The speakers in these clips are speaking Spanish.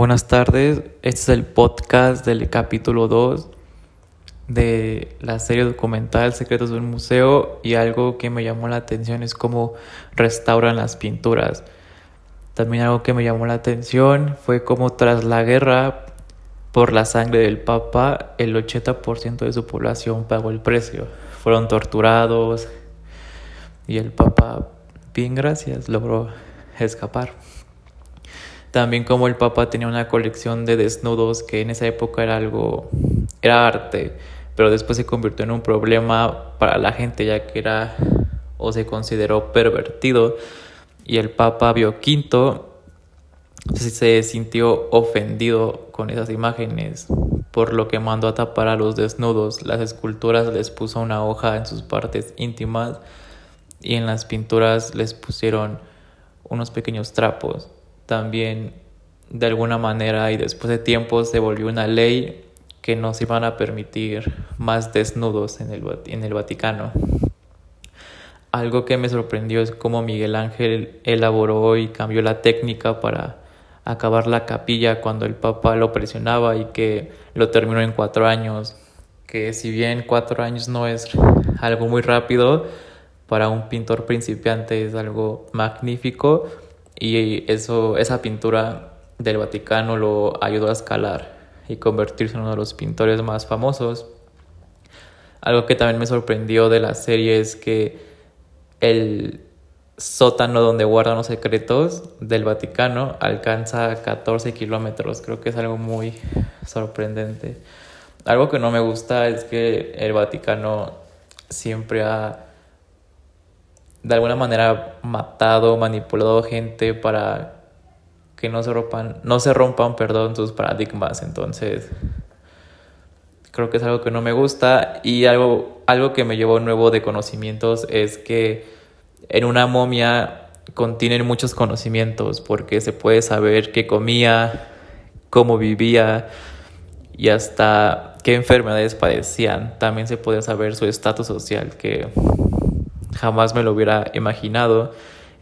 Buenas tardes, este es el podcast del capítulo 2 de la serie documental Secretos de un Museo y algo que me llamó la atención es cómo restauran las pinturas. También algo que me llamó la atención fue cómo tras la guerra por la sangre del Papa el 80% de su población pagó el precio. Fueron torturados y el Papa, bien gracias, logró escapar. También como el Papa tenía una colección de desnudos que en esa época era algo, era arte, pero después se convirtió en un problema para la gente ya que era o se consideró pervertido y el Papa Pío V se sintió ofendido con esas imágenes, por lo que mandó a tapar a los desnudos. Las esculturas les puso una hoja en sus partes íntimas y en las pinturas les pusieron unos pequeños trapos también de alguna manera y después de tiempo se volvió una ley que nos iban a permitir más desnudos en el, en el Vaticano. Algo que me sorprendió es cómo Miguel Ángel elaboró y cambió la técnica para acabar la capilla cuando el Papa lo presionaba y que lo terminó en cuatro años. Que si bien cuatro años no es algo muy rápido, para un pintor principiante es algo magnífico y eso, esa pintura del Vaticano lo ayudó a escalar y convertirse en uno de los pintores más famosos. Algo que también me sorprendió de la serie es que el sótano donde guardan los secretos del Vaticano alcanza 14 kilómetros. Creo que es algo muy sorprendente. Algo que no me gusta es que el Vaticano siempre ha de alguna manera matado, manipulado gente para que no se rompan, no se rompan, perdón, sus paradigmas. Entonces, creo que es algo que no me gusta y algo, algo que me llevó nuevo de conocimientos es que en una momia contienen muchos conocimientos porque se puede saber qué comía, cómo vivía y hasta qué enfermedades padecían. También se puede saber su estatus social, que jamás me lo hubiera imaginado.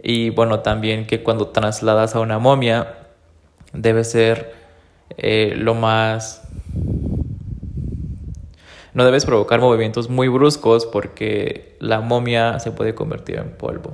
Y bueno, también que cuando trasladas a una momia debe ser eh, lo más... No debes provocar movimientos muy bruscos porque la momia se puede convertir en polvo.